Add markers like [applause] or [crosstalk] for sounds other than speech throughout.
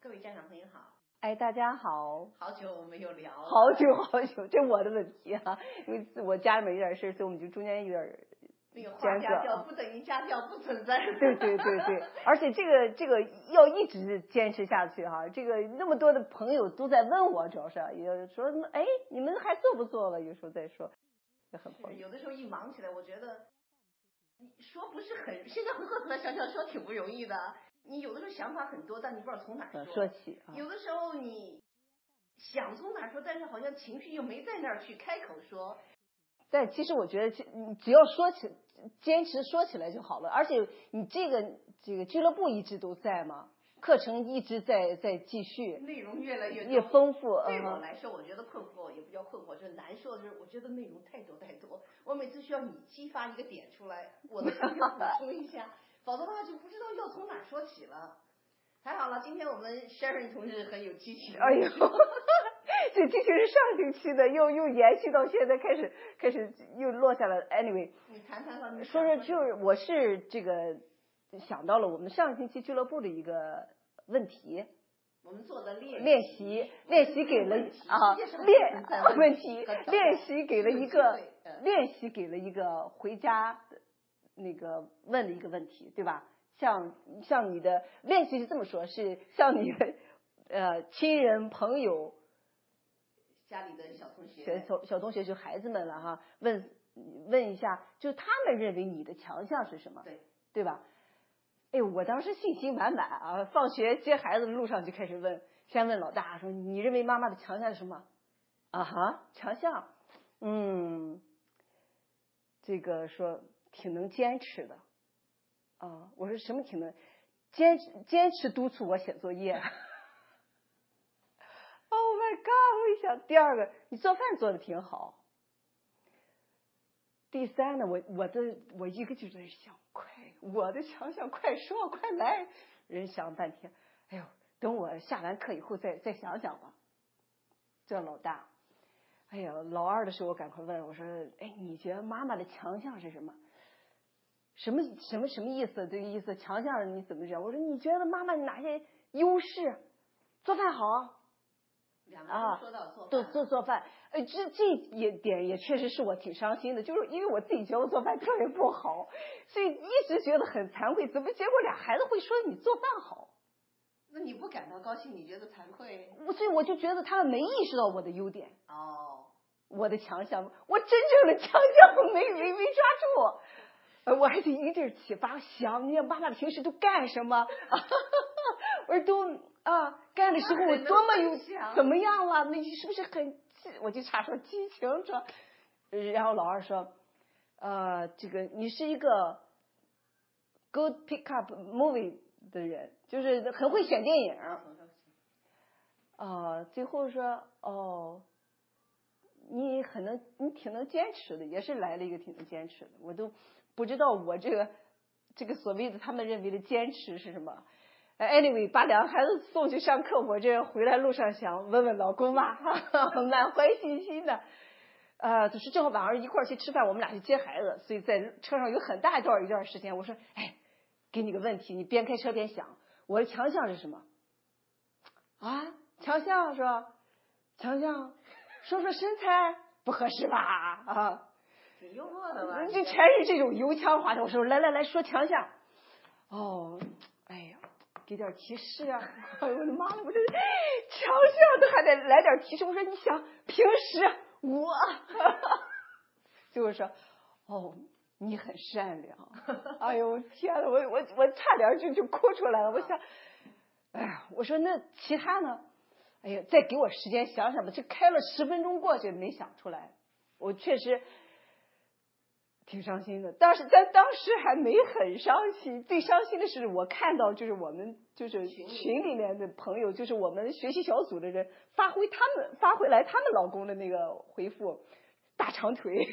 各位家长朋友好，哎，大家好，好久没有聊了，好久好久，[laughs] 这我的问题啊，因为我家里面有点事，所以我们就中间有点那个话家教不等于家教不存在。对对对对，[laughs] 而且这个这个要一直坚持下去哈，这个那么多的朋友都在问我，主要是也说哎，你们还做不做了？有时候再说，也很不有的时候一忙起来，我觉得说不是很，现在回过头来想想，说挺不容易的。你有的时候想法很多，但你不知道从哪说。说起。有的时候你想从哪说，但是好像情绪又没在那儿去开口说。但其实我觉得，只要说起，坚持说起来就好了。而且你这个这个俱乐部一直都在嘛，课程一直在在继续。内容越来越越丰富。对我来说，我觉得困惑也不叫困惑，就是难受的是，我觉得内容太多太多。我每次需要你激发一个点出来，我的补充一下。否则的话就不知道要从哪说起了。还好了，今天我们 Sharon 同志很有激情。哎呦，[laughs] 这激情是上星期的，又又延续到现在，开始开始又落下了。Anyway，你谈谈吧。说说就是我是这个想到了我们上星期俱乐部的一个问题。我们做的练练习练习给了啊练问题练习给了一个练习给了一个回家。那个问了一个问题，对吧？像像你的练习是这么说，是像你的呃亲人朋友，家里的小同学，小小同学就孩子们了哈。问问一下，就他们认为你的强项是什么？对对吧？哎，我当时信心满满啊！放学接孩子的路上就开始问，先问老大说：“你认为妈妈的强项是什么？”啊哈，强项，嗯，这个说。挺能坚持的，啊，我说什么挺能坚持坚持督促我写作业。[laughs] Oh my god！我一想，第二个你做饭做的挺好。第三呢，我我的我一个就在想快，我的强项快说快来。人想了半天，哎呦，等我下完课以后再再想想吧。这老大，哎呀，老二的时候我赶快问我说，哎，你觉得妈妈的强项是什么？什么什么什么意思？这个意思，强项你怎么讲？我说你觉得妈妈哪些优势？做饭好。啊，做做做饭，呃，这这一点也确实是我挺伤心的，就是因为我自己觉得我做饭特别不好，所以一直觉得很惭愧。怎么结果俩孩子会说你做饭好？那你不感到高兴？你觉得惭愧？我所以我就觉得他们没意识到我的优点。哦。我的强项，我真正的强项没没没抓住。我还得一劲启发想，你看妈妈平时都干什么？[laughs] 我说都啊，干的时候我多么有怎么样了？那你是不是很？我就差说激情说。然后老二说，呃，这个你是一个 good pick up movie 的人，就是很会选电影。啊，最后说哦，你很能，你挺能坚持的，也是来了一个挺能坚持的，我都。不知道我这个这个所谓的他们认为的坚持是什么？Anyway，把两个孩子送去上课，我这回来路上想问问老公嘛，满怀信心的。呃，就是正好晚上一块儿去吃饭，我们俩去接孩子，所以在车上有很大一段一段时间，我说，哎，给你个问题，你边开车边想，我的强项是什么？啊，强项是吧？强项，说说身材不合适吧？啊。挺幽默的吧？就全是这种油腔滑调。我说来来来说强项。哦，哎呀，给点提示啊！哎 [laughs] 呦我的妈了，我这强项都还得来点提示。我说你想平时我，[laughs] 就是说哦，你很善良。[laughs] 哎呦天呐，我我我差点就就哭出来了。我想，哎呀，我说那其他呢？哎呀，再给我时间想想吧。这开了十分钟过去没想出来，我确实。挺伤心的，但是在当时还没很伤心。最伤心的是，我看到就是我们就是群里面的朋友，就是我们学习小组的人发挥他们发回来他们老公的那个回复，大长腿，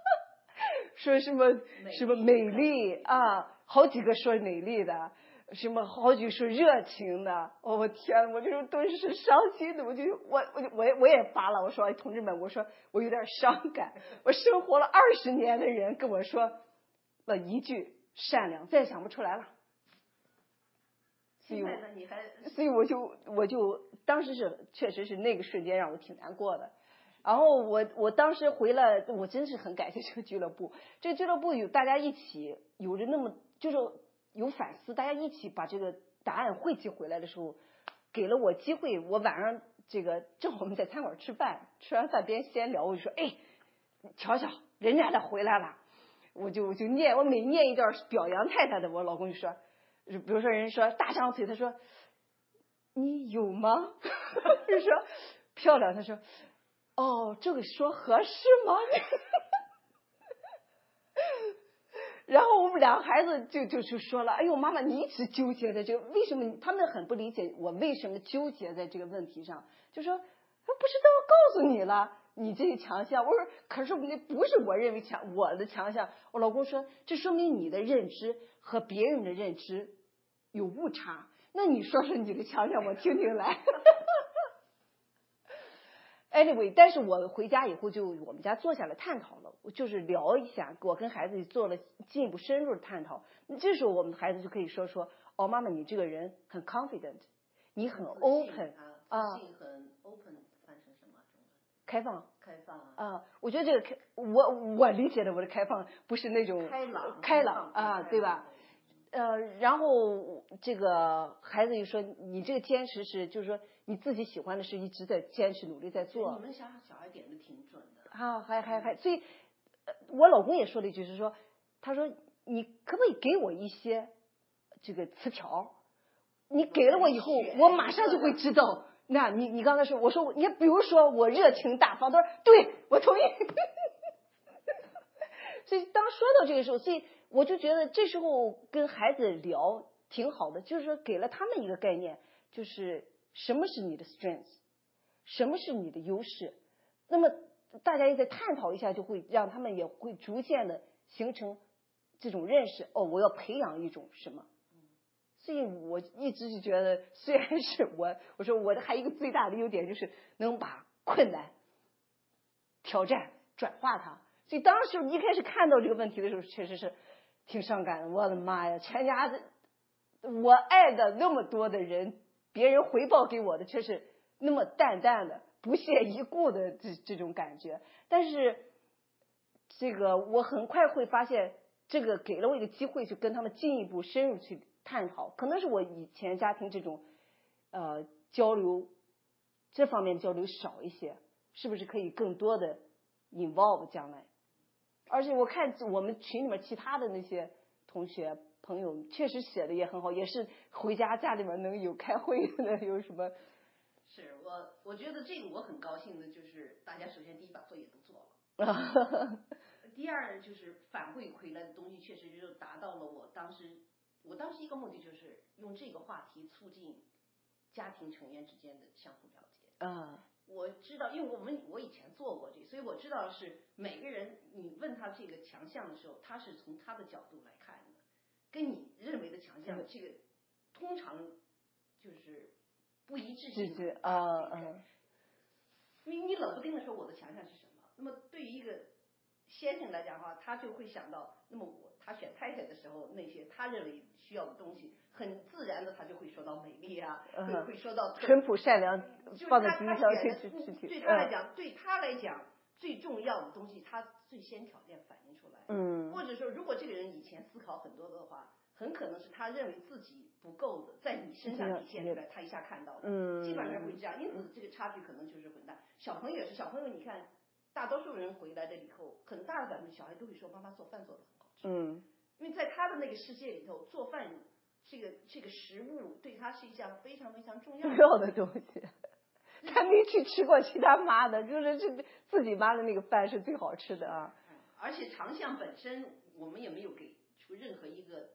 [laughs] 说什么什么美丽啊，好几个说美丽的。什么好几说热情的，哦我天，我就是顿时伤心的，我就我我就我也我也发了，我说同志们，我说我有点伤感，我生活了二十年的人跟我说了一句善良，再也想不出来了。所以所以我就我就当时是确实是那个瞬间让我挺难过的。然后我我当时回来，我真是很感谢这个俱乐部。这个俱乐部有大家一起有着那么就是有反思，大家一起把这个答案汇集回来的时候，给了我机会。我晚上这个正好我们在餐馆吃饭，吃完饭边闲聊，我就说：“哎，瞧瞧，人家的回来了。”我就我就念，我每念一段表扬太太的，我老公就说，比如说人家说大长腿，他说你有吗？[laughs] 就说漂亮，他说哦，这个说合适吗？[laughs] 然后我们两个孩子就就就说了，哎呦，妈妈，你一直纠结在这个，为什么？他们很不理解我为什么纠结在这个问题上，就说不是都告诉你了。你这个强项，我说，可是那不是我认为强，我的强项。我老公说，这说明你的认知和别人的认知有误差。那你说说你的强项，我听听来。[laughs] Anyway，但是我回家以后就我们家坐下来探讨了，就是聊一下，我跟孩子做了进一步深入的探讨。这时候我们孩子就可以说说，哦，妈妈，你这个人很 confident，你很 open 啊，自信很 open。开放，开放啊！我觉得这个开，我我理解的我的开放不是那种开朗，开朗啊，对吧？呃，然后这个孩子就说：“你这个坚持是，就是说你自己喜欢的事，一直在坚持努力在做。”你们小小孩点的挺准的。啊，还还还，所以，我老公也说了一句，是说，他说：“你可不可以给我一些这个词条？你给了我以后，我马上就会知道。[laughs] ”那你你刚才说，我说你比如说我热情大方，他说对我同意。[laughs] 所以当说到这个时候，所以我就觉得这时候跟孩子聊挺好的，就是说给了他们一个概念，就是什么是你的 strength，什么是你的优势。那么大家也在探讨一下，就会让他们也会逐渐的形成这种认识。哦，我要培养一种什么？所以我一直就觉得，虽然是我，我说我的还一个最大的优点就是能把困难、挑战转化它。所以当时一开始看到这个问题的时候，确实是挺伤感的。我的妈呀，全家的我爱的那么多的人，别人回报给我的却是那么淡淡的、不屑一顾的这这种感觉。但是这个我很快会发现，这个给了我一个机会，去跟他们进一步深入去。探讨可能是我以前家庭这种呃交流这方面交流少一些，是不是可以更多的 involve 将来？而且我看我们群里面其他的那些同学朋友确实写的也很好，也是回家家里面能有开会的，有什么？是我我觉得这个我很高兴的，就是大家首先第一把作业都做了，[laughs] 第二就是反馈回来的东西确实就达到了我当时。我当时一个目的就是用这个话题促进家庭成员之间的相互了解。嗯，我知道，因为我们我以前做过这，所以我知道是每个人你问他这个强项的时候，他是从他的角度来看的，跟你认为的强项这个通常就是不一致性的。啊嗯。因为你冷不丁的说我的强项是什么，那么对于一个先生来讲的话，他就会想到，那么我。他选太太的时候，那些他认为需要的东西，很自然的他就会说到美丽啊，会会说到淳朴善良，放在第一条去去去对他来讲，对他来讲最重要的东西，他最先条件反映出来。嗯。或者说，如果这个人以前思考很多的话，很可能是他认为自己不够的，在你身上体现出来，他一下看到的。嗯。基本上会这样，因此这个差距可能就是很大。小朋友也是，小朋友你看，大多数人回来了以后，很大的百分之小孩都会说妈妈做饭做的很好。嗯，因为在他的那个世界里头，做饭这个这个食物对他是一项非常非常重要的东西。他没去吃过其他妈的，就是这自己妈的那个饭是最好吃的啊。而且长项本身，我们也没有给出任何一个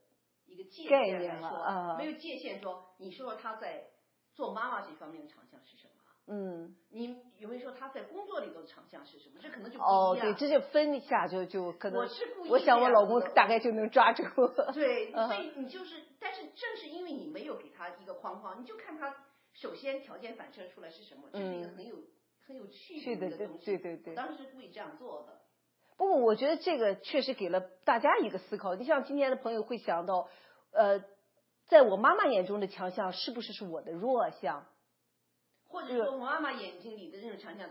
一个界限来说，没有界限说，你说说他在做妈妈这方面的长项是什么？嗯，你有没有说他在工作里头的长项是什么？这可能就哦，对，这就分一下就就可能。我是故意我想我老公大概就能抓住。对，所以你就是，但是正是因为你没有给他一个框框，你就看他首先条件反射出来是什么，这是一个很有很有趣的一个东西。对对对。当时是故意这样做的。不过我觉得这个确实给了大家一个思考。你像今天的朋友会想到，呃，在我妈妈眼中的强项是不是是我的弱项？或者说，我妈妈眼睛里的这种强项，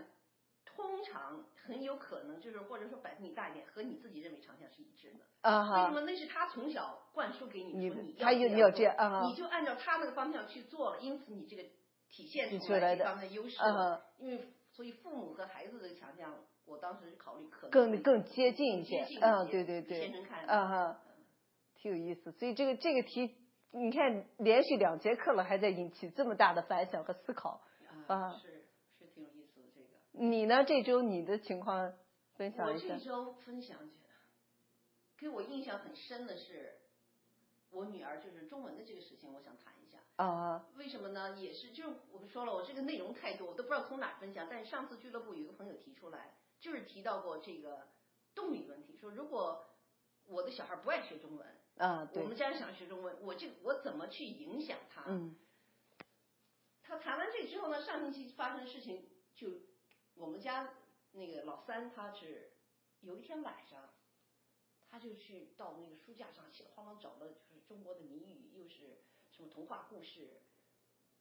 通常很有可能就是，或者说百分比大一点，和你自己认为长项是一致的。啊为什，么？那是他从小灌输给你，你说你他有你要这样啊你就按照他那个方向去做了，因此你这个体现出出来的这方面的优势啊。哈，因为所以父母和孩子的强项，我当时考虑可能更更接近一些嗯，些对对对，天生看啊哈，挺有意思。所以这个这个题，你看连续两节课了，还在引起这么大的反响和思考。啊啊，是。你呢？这周你的情况分享我一下我这。周分享起来，给我印象很深的是，我女儿就是中文的这个事情，我想谈一下。啊为什么呢？也是，就是我说了，我这个内容太多，我都不知道从哪儿分享。但是上次俱乐部有一个朋友提出来，就是提到过这个动力问题，说如果我的小孩不爱学中文，啊，我，们家人想学中文，我这我怎么去影响他？嗯他谈完这个之后呢，上星期发生的事情就，我们家那个老三他是有一天晚上，他就去到那个书架上稀里哗啦找了，就是中国的谜语，又是什么童话故事，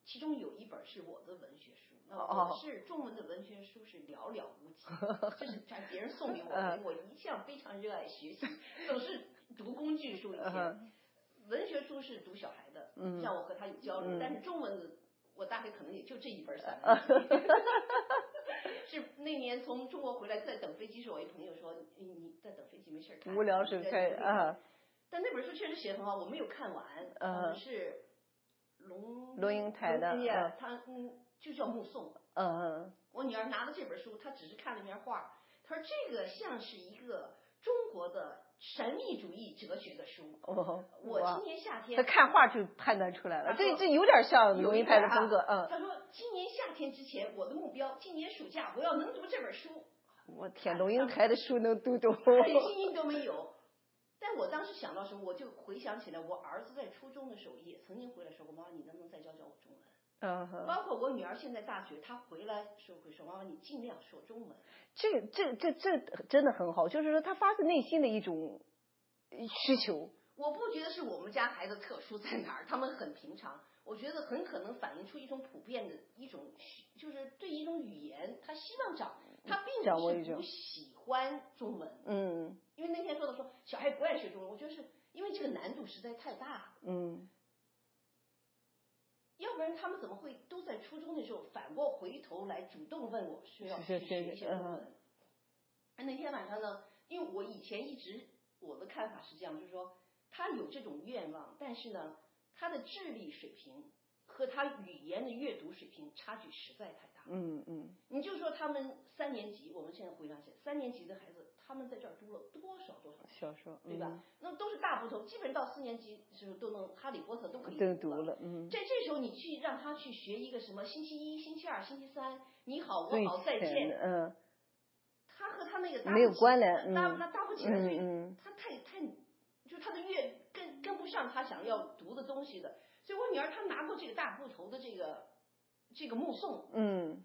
其中有一本是我的文学书，那哦我是中文的文学书是寥寥无几，[laughs] 这是咱别人送给我嗯的，我一向非常热爱学习，总是读工具书一些。嗯 [laughs] 文学书是读小孩的，嗯让我和他有交流，嗯但是中文的我大概可能也就这一本散嗯文。[laughs] 是那年从中国回来，在等飞机时，我一朋友说你你在等飞机没事儿看，无聊时你在看你可以啊。但那本书确实写得很好，我没有看完，嗯呃是龙龙应台的他嗯就叫目送。嗯嗯我女儿拿了这本书，她只是看了一面画，她说这个像是一个中国的神秘主义哲学的书。哦，我今年夏天他看画就判断出来了，这这有点像龙应台的风格，嗯。他说今年夏天之前，我的目标，今年暑假我要能读这本书，我天，龙应台的书能读懂。连拼音都没有。但我当时想到时候，我就回想起来，我儿子在初中的时候也曾经回来说过：“妈妈，你能不能再教教我中文？”嗯哼，包括我女儿现在大学，她回来时候会说：“妈妈，你尽量说中文。这这这这真的很好，就是说她发自内心的一种需求。”我不觉得是我们家孩子特殊在哪儿，他们很平常。我觉得很可能反映出一种普遍的一种，就是对一种语言，他希望掌，他并不是不喜欢中文，嗯因为那天说的说小孩不爱学中文，我觉得是因为这个难度实在太大了，嗯要不然他们怎么会都在初中的时候反过回头来主动问我需要学一是些中文？那天晚上呢，因为我以前一直我的看法是这样，就是说他有这种愿望，但是呢，他的智力水平和他语言的阅读水平差距实在太大。嗯嗯。你就说他们三年级，我们现在回想起来，三年级的孩子，他们在这儿读了多少多少书，小说对吧？那都是大部头，基本到四年级的时候都能《哈利波特》都可以读了，嗯，在这时候，你去让他去学一个什么星期一、星期二、星期三，你好，我好，再见，嗯。他和他那个搭没有关联嗯。搭那搭不起来，嗯他太太，就他的阅跟跟不上他想要读的东西的，所以我女儿她拿过这个大部头的这个这个目送，嗯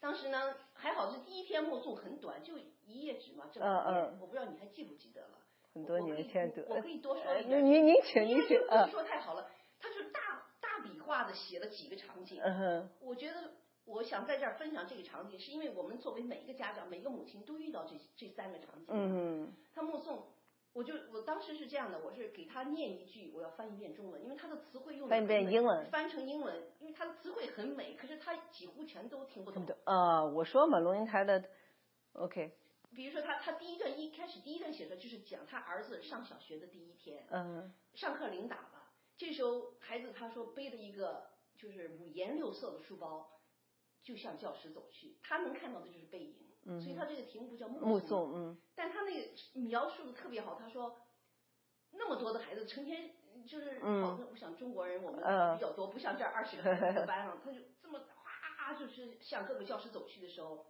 当时呢还好是第一篇目送很短，就一页纸嘛，这嗯么页嗯我不知道你还记不记得了。很多年前读，我可以多说呃一点。您您请您请因为这个故啊事，说太好了，他就大大笔画的写了几个场景。嗯哼我觉得我想在这儿分享这个场景，是因为我们作为每一个家长、每一个母亲都遇到这这三个场景。嗯他目送，我就我当时是这样的，我是给他念一句，我要翻一遍中文，因为他的词汇用得翻一遍英文翻成英文，因为他的词汇很美，可是他几乎全都听不懂。啊，我说嘛，龙应台的，OK，比如说他他第一段一开始第一段写的就是讲他儿子上小学的第一天，嗯上课铃打了，这时候孩子他说背着一个就是五颜六色的书包，就向教室走去，他能看到的就是背影，嗯所以他这个题目不叫目目送，嗯。但他那个描述的特别好，他说那么多的孩子成天就是，嗯。好像我想中国人我们嗯比较多，不像这儿二十个班上，他就这么哗就是向各个教室走去的时候，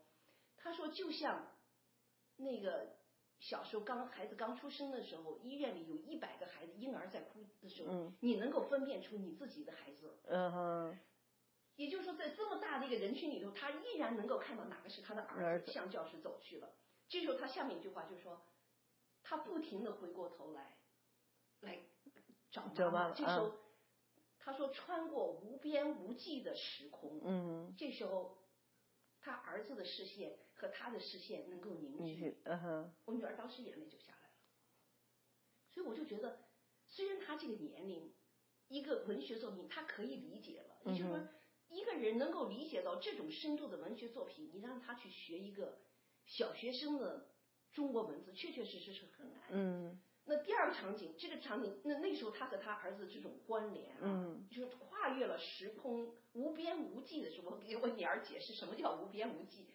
他说就像那个小时候刚孩子刚出生的时候，医院里有一百个孩子婴儿在哭的时候，嗯。你能够分辨出你自己的孩子，嗯哼，也就是说在这么大的一个人群里头，他依然能够看到哪个是他的儿儿子子向教室走去了。这时候他下面一句话就是说，他不停的回过头来，来找妈妈。这时候、嗯他说穿过无边无际的时空，嗯，这时候他儿子的视线和他的视线能够凝聚，我女儿当时眼泪就下来了。所以我就觉得，虽然他这个年龄，一个文学作品他可以理解了，也就是说一个人能够理解到这种深度的文学作品，你让他去学一个小学生的中国文字，确确实实是很难。嗯那第二个场景，这个场景，那那时候他和他儿子这种关联啊，嗯就是跨越了时空，无边无际的时候，我给我女儿解释什么叫无边无际，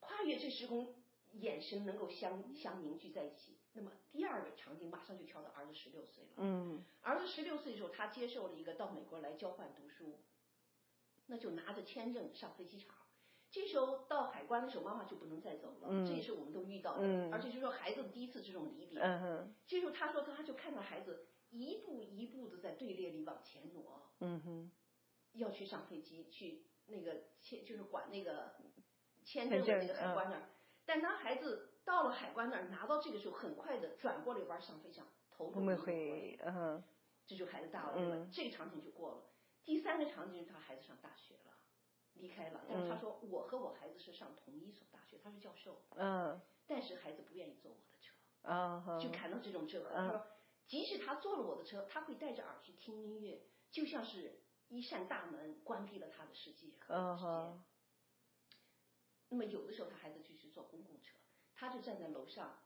跨越这时空，眼神能够相相凝聚在一起。那么第二个场景马上就跳到儿子十六岁了，嗯儿子十六岁的时候，他接受了一个到美国来交换读书，那就拿着签证上飞机场。这时候到海关的时候，妈妈就不能再走了，嗯这也是我们都遇到的，嗯而且就是说孩子第一次这种离别，嗯哼，这时候他说，他就看到孩子一步一步的在队列里往前挪，嗯哼，要去上飞机，去那个签就是管那个签证的那个海关那儿。但当孩子到了海关那儿，拿到这个时候，很快的转过了一弯上飞机上，头都没回嗯哼，这就孩子大了，对吧？嗯这个场景就过了。第三个场景是他孩子上大学了，离开了。但是他嗯说，我和我孩子是上同一所大学，他是教授，嗯但是孩子不愿意坐我的车。就看到这种折合。嗯他说，即使他坐了我的车，他会戴着耳机听音乐，就像是一扇大门关闭了他的世界那么有的时候他孩子就去坐公共车，他就站在楼上，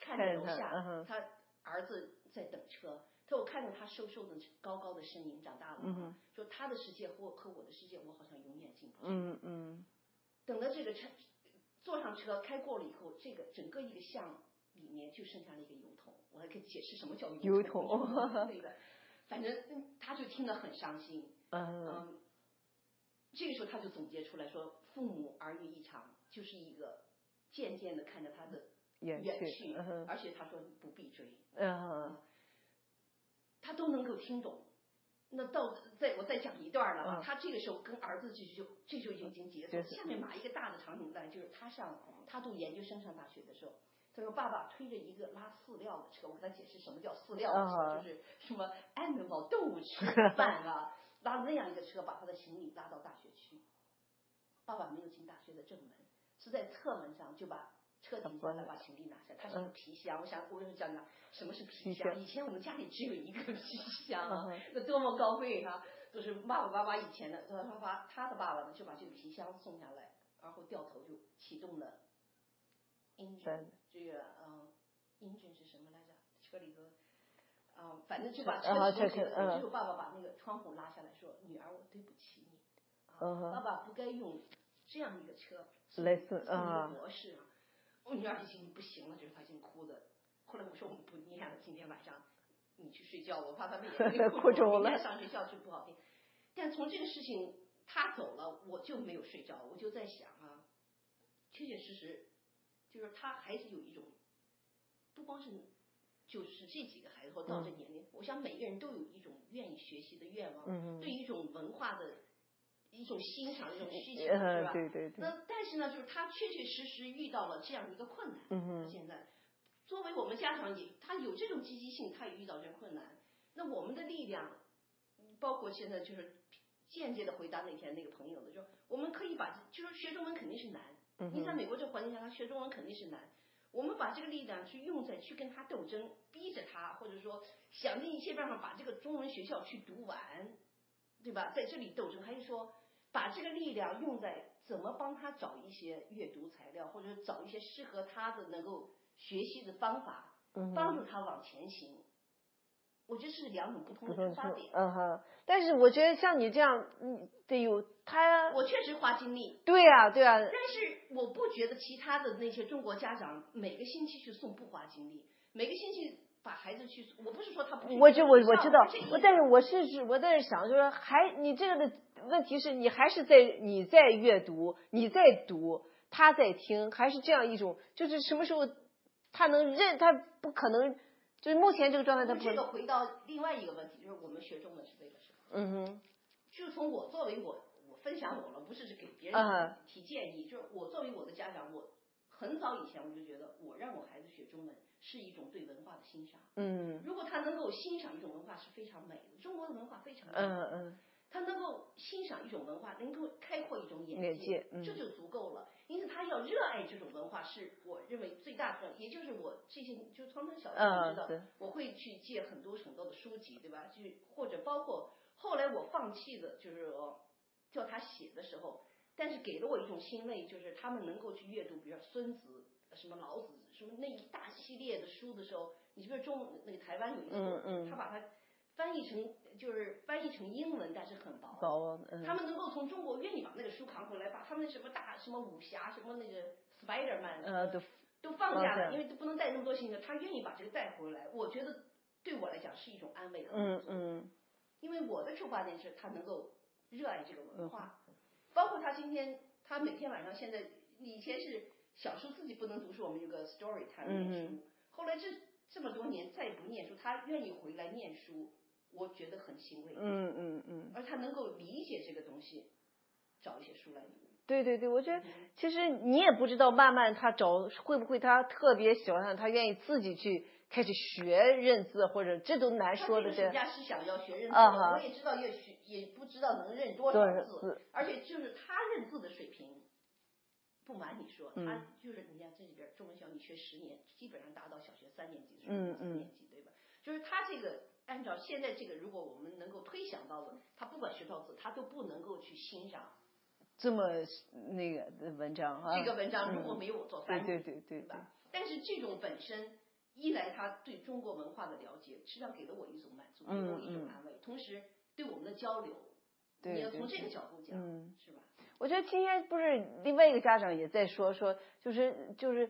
看着楼下，他儿子在等车。他说我看着他瘦瘦的高高的身影长大了嘛，嗯哼说他的世界和我和我的世界，我好像永远进不去。嗯嗯等到这个车坐上车开过了以后，这个整个一个巷里面就剩下了一个油桶。我还可以解释什么叫油桶桶。[laughs] 对的，反正嗯他就听得很伤心。嗯嗯，这个时候他就总结出来说，父母儿女一场，就是一个渐渐的看着他的远远去嗯而且他说你不必追，嗯哼他都能够听懂。那到再我再讲一段了他这个时候跟儿子就就这就已经结束了。下面码一个大的场景来，就是他上他读研究生上大学的时候，他说爸爸推着一个拉饲料的车，我给他解释什么叫饲料的车，啊就是什么 animal 动物吃的饭啊，[laughs] 拉那样一个车把他的行李拉到大学去。爸爸没有进大学的正门，是在侧门上就把车停下来，把行李拿下。他是个皮箱，我想我就讲讲什么是皮皮箱。以前我们家里只有一个皮箱那多么高贵哈、就是爸爸妈妈以前的，他他爸他的爸爸呢就把这个皮箱送下来，然后掉头就启动了 engine，这个嗯 engine 是什么来着？车里头。啊、反正就把啊车启动起来，这是嗯只有爸爸把那个窗户拉下来说：“女儿，我对不起你。”爸爸不该用这样一个车类似啊博士啊。我女儿已经不行了，就是她已经哭的。后来我说我们不念了，今天晚上你去睡觉，我怕她被眼泪 [laughs] 哭肿了明天上学校就不好听。但从这个事情他走了，我就没有睡着，我就在想啊，确确实实就是他还是有一种，不光是就是这几个孩子或到这年龄，我想每个人都有一种愿意学习的愿望，嗯对一种文化的一种欣赏、一种需求，是嗯吧？对对对，那但是呢，就是他确确实实遇到了这样一个困难。嗯哼现在作为我们家长也，他有这种积极性，他也遇到这种困难。那我们的力量，包括现在就是间接的回答那天那个朋友的，就我们可以把，就是学中文肯定是难。嗯你在美国这个环境下，他学中文肯定是难。我们把这个力量去用在去跟他斗争，逼着他，或者说想尽一切办法把这个中文学校去读完，对吧？在这里斗争，还是说把这个力量用在怎么帮他找一些阅读材料，或者找一些适合他的能够学习的方法，帮助他往前行。我觉得是两种不同的出发点。嗯哼，但是我觉得像你这样，你得有他，我确实花精力，对呀、对呀、但是我不觉得其他的那些中国家长每个星期去送不花精力，每个星期把孩子去，我不是说他不去我就我我知道，我但是我是是我在这想，就是还你这个的问题是你还是在你在阅读，你在读，他在听，还是这样一种，就是什么时候他能认，他不可能，就是目前这个状态他不这个回到另外一个问题，就是我们学中文是为了什么？嗯哼，就从我作为我，我分享我了，不是是给别嗯人提建议，就是我作为我的家长，我很早以前我就觉得，我让我孩子学中文是一种对文化的欣赏。嗯如果他能够欣赏一种文化是非常美的，中国的文化非常美。嗯嗯他能够欣赏一种文化，能够开阔一种眼眼界嗯这就足够了。因此，他要热爱这种文化，是我认为最大的，也就是我这些，就从他小学我知道，嗯我会去借很多很多的书籍，对吧？就或者包括后来我放弃的，就是说叫他写的时候，但是给了我一种欣慰，就是他们能够去阅读，比如说孙子、什么老子、什么那一大系列的书的时候，你比如中那个台湾有一个，嗯嗯他把它翻译成就是翻译成英文，但是很薄。薄嗯他们能够从中国愿意把那个书扛回来，把他们什么大什么武侠什么那个 Spider Man 呃都都放下了，因为都不能带那么多行李，他愿意把这个带回来，我觉得对我来讲是一种安慰和。嗯嗯因为我的出发点是他能够热爱这个文化，包括他今天他每天晚上现在以前是小时候自己不能读书，我们有个 story time 念书，嗯后来这这么多年再也不念书，他愿意回来念书，我觉得很欣慰。嗯嗯嗯，而他能够理解这个东西，找一些书来读。对对对，我觉得其实你也不知道，慢慢他找会不会他特别喜欢，他愿意自己去开始学认字，或者这都难说的这这个暑。假是想要学认字，啊我也知道要学，也不知道能认多多少字字，而且就是他认字的水平。不瞒你说，嗯他就是你看这里边中文小你学十年，基本上达到小学三年级的水平，嗯嗯四年级对吧？就是他这个按照现在这个，如果我们能够推想到的，他不管学多少字，他都不能够去欣赏这么那个的文章啊，这个文章，嗯如果没有我做对翻译，对对对对，吧？但是这种本身，一来他对中国文化的了解，实际上给了我一种满足，给了我一种安慰，同时对我们的交流，对对你要从这个角度讲，嗯。是吧？我觉得今天不是另外一个家长也在说说，就是就是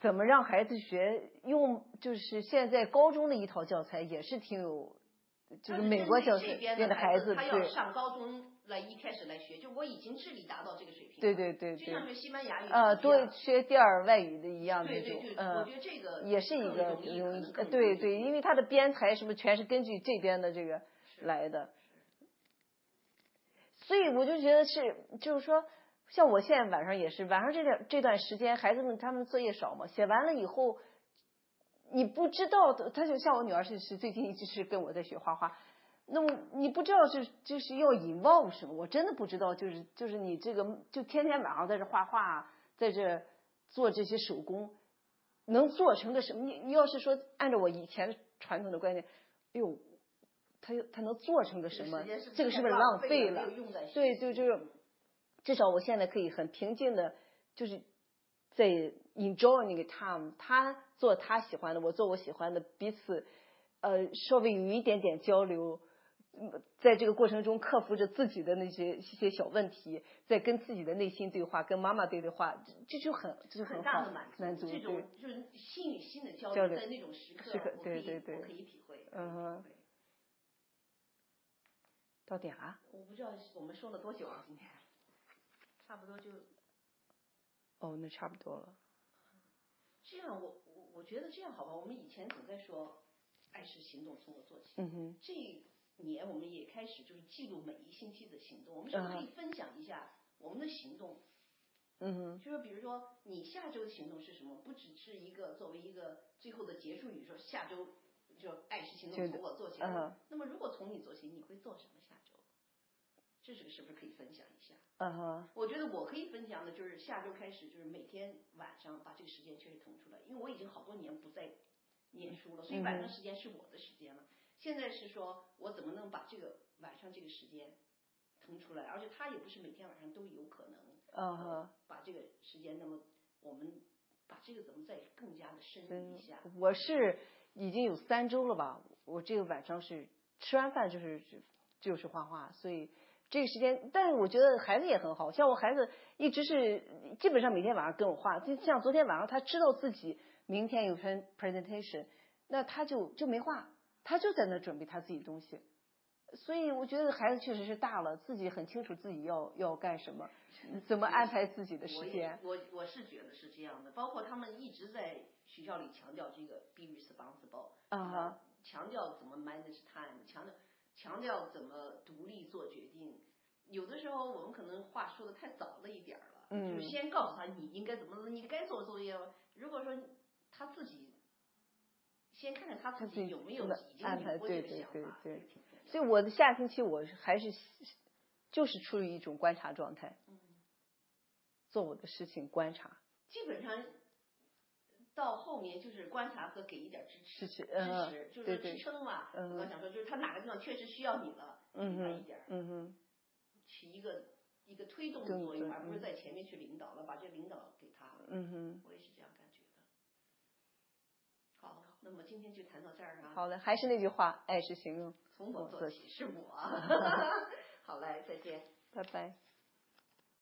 怎么让孩子学用，就是现在高中的一套教材也是挺有，就是美国教材的孩子对他要上高中来一开始来学，就我已经智力达到这个水平，对，对对对就像，学西班牙语呃，一样对，学第二外语的一样对对对，，那种嗯我觉。得这个也是一个容易，对对，因为它的编排什么全是根据这边的这个来的，所以我就觉得是，就是说，像我现在晚上也是，晚上这段这段时间，孩子们他们作业少嘛，写完了以后，你不知道的，他就像我女儿是是最近一直是跟我在学画画，那么你不知道是就是要 involve 什么，我真的不知道，就是就是你这个就天天晚上在这画画，在这做这些手工，能做成个什么？你你要是说按照我以前传统的观念，哎呦，他他能做成个什么？这个是不是浪费了？对，就就是至少我现在可以很平静的，就是在 enjoy 那个 time，他做他喜欢的，我做我喜欢的，彼此呃稍微有一点点交流。嗯在这个过程中，克服着自己的那些一些小问题，在跟自己的内心对话，跟妈妈对对话，这这就很这就很好大的满满足，这种就是心与心的交交流在那种时刻，时刻我可以对对对我可以体会。嗯哼到点了。我不知道我们说了多久了，今天差不多就哦，那差不多了。这样。我我我觉得这样好吧。我们以前总在说爱是行动从我做起，嗯哼，这一年我们也开始就是记录每一星期的行动。我们是不是可以分享一下我们的行动？嗯哼，就是比如说你下周的行动是什么？不只是一个作为一个最后的结束语，说下周就爱是行动从我做起。嗯那么如果从你做起，你会做什么下周？这是个是不是可以分享一下？嗯哼，我觉得我可以分享的就是下周开始，就是每天晚上把这个时间确实腾出来，因为我已经好多年不再念书了，所以晚上时间是我的时间了。现在是说我怎么能把这个晚上这个时间腾出来，而且他也不是每天晚上都有可能。嗯哼。把这个时间，那么我们把这个怎么再更加的深入一下？我是已经有三周了吧，我这个晚上是吃完饭就是就是画画，所以这个时间，但是我觉得孩子也很好，像我孩子一直是基本上每天晚上跟我画，就像昨天晚上他知道自己明天有篇 presentation，那他就就没画，他就在那准备他自己东西。所以我觉得孩子确实是大了，自己很清楚自己要要干什么，怎么安排自己的时间。我我是觉得是这样的，包括他们一直在学校里强调这个 be responsible，啊、uh，强调怎么 manage time，强调强调怎么独立做决定。有的时候我们可能话说的太早了一点儿了，嗯就是先告诉他你应该怎么，你该做作业。如果说他自己先看看他自己己有没有已经安排有过想法，对对这个挺重要所以我的下星期我还是就是处于一种观察状态，嗯做我的事情观察。基本上到后面就是观察和给一点支持，支持支嗯持就是对对支撑嘛。嗯我刚想说，就是他哪个地方确实需要你了，嗯给他一点儿，嗯哼起一个一个推动的作用，而不是嗯在前面去领导了，把这个领导给他。嗯哼。我也是这样感觉的。好，那么今天就谈到这儿啊。好的，还是那句话，爱是行动。从我做起是我。[laughs] [laughs] 好嘞，再见。拜拜。